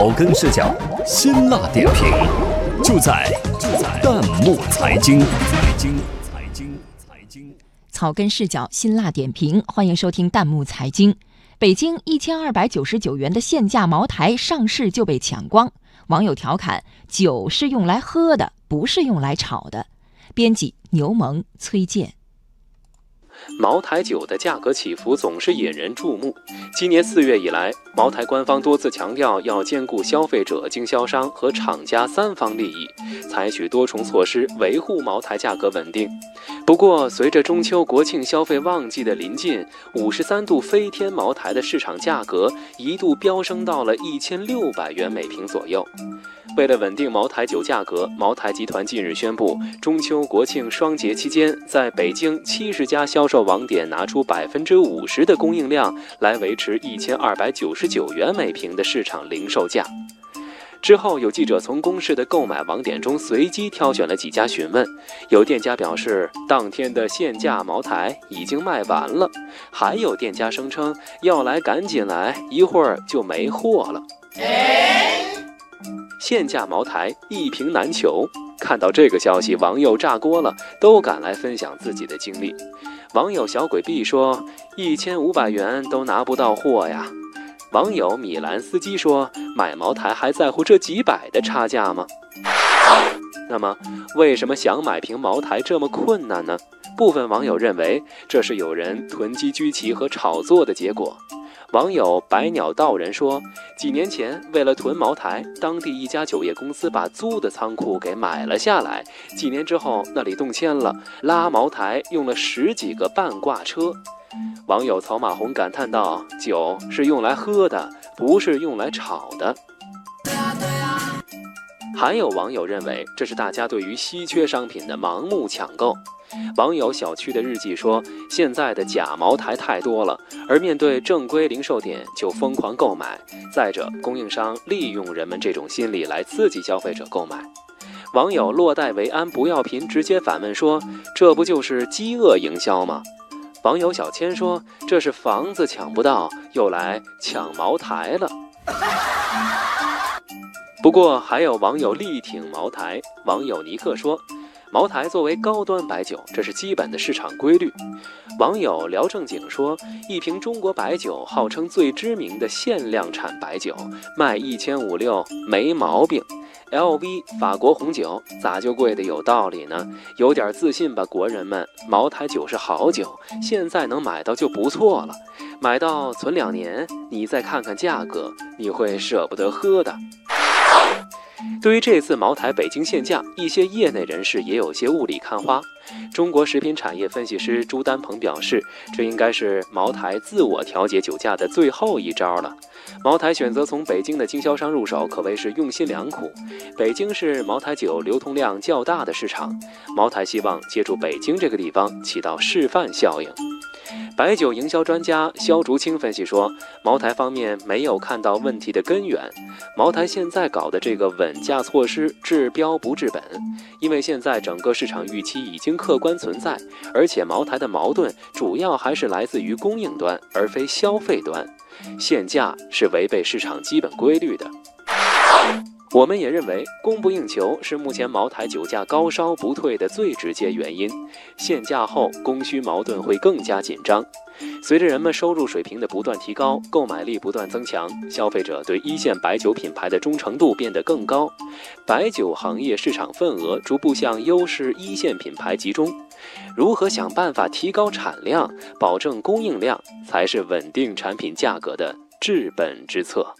草根视角，辛辣点评，就在就在弹幕财经。财经财经财经，草根视角，辛辣点评，欢迎收听弹幕财经。北京一千二百九十九元的现价茅台上市就被抢光，网友调侃：“酒是用来喝的，不是用来炒的。”编辑：牛萌、崔健。茅台酒的价格起伏总是引人注目。今年四月以来，茅台官方多次强调要兼顾消费者、经销商和厂家三方利益，采取多重措施维护茅台价格稳定。不过，随着中秋国庆消费旺季的临近，五十三度飞天茅台的市场价格一度飙升到了一千六百元每瓶左右。为了稳定茅台酒价格，茅台集团近日宣布，中秋国庆双节期间，在北京七十家销售网点拿出百分之五十的供应量，来维持一千二百九十九元每瓶的市场零售价。之后，有记者从公示的购买网点中随机挑选了几家询问，有店家表示当天的限价茅台已经卖完了，还有店家声称要来赶紧来，一会儿就没货了。限价茅台一瓶难求，看到这个消息，网友炸锅了，都赶来分享自己的经历。网友小鬼 B 说：“一千五百元都拿不到货呀。”网友米兰斯基说：“买茅台还在乎这几百的差价吗？”那么，为什么想买瓶茅台这么困难呢？部分网友认为，这是有人囤积居奇和炒作的结果。网友百鸟道人说，几年前为了囤茅台，当地一家酒业公司把租的仓库给买了下来。几年之后，那里动迁了，拉茅台用了十几个半挂车。网友曹马红感叹道：“酒是用来喝的，不是用来炒的。”还有网友认为，这是大家对于稀缺商品的盲目抢购。网友小区的日记说：“现在的假茅台太多了，而面对正规零售点就疯狂购买。再者，供应商利用人们这种心理来刺激消费者购买。”网友落袋为安不要贫直接反问说：“这不就是饥饿营销吗？”网友小千说：“这是房子抢不到，又来抢茅台了。”不过，还有网友力挺茅台。网友尼克说。茅台作为高端白酒，这是基本的市场规律。网友聊正经说，一瓶中国白酒号称最知名的限量产白酒，卖一千五六没毛病。LV 法国红酒咋就贵的有道理呢？有点自信吧，国人们！茅台酒是好酒，现在能买到就不错了。买到存两年，你再看看价格，你会舍不得喝的。对于这次茅台北京限价，一些业内人士也有些雾里看花。中国食品产业分析师朱丹鹏表示，这应该是茅台自我调节酒价的最后一招了。茅台选择从北京的经销商入手，可谓是用心良苦。北京是茅台酒流通量较大的市场，茅台希望借助北京这个地方起到示范效应。白酒营销专家肖竹青分析说，茅台方面没有看到问题的根源。茅台现在搞的这个稳价措施治标不治本，因为现在整个市场预期已经客观存在，而且茅台的矛盾主要还是来自于供应端，而非消费端。限价是违背市场基本规律的。我们也认为，供不应求是目前茅台酒价高烧不退的最直接原因。限价后，供需矛盾会更加紧张。随着人们收入水平的不断提高，购买力不断增强，消费者对一线白酒品牌的忠诚度变得更高，白酒行业市场份额逐步向优势一线品牌集中。如何想办法提高产量，保证供应量，才是稳定产品价格的治本之策。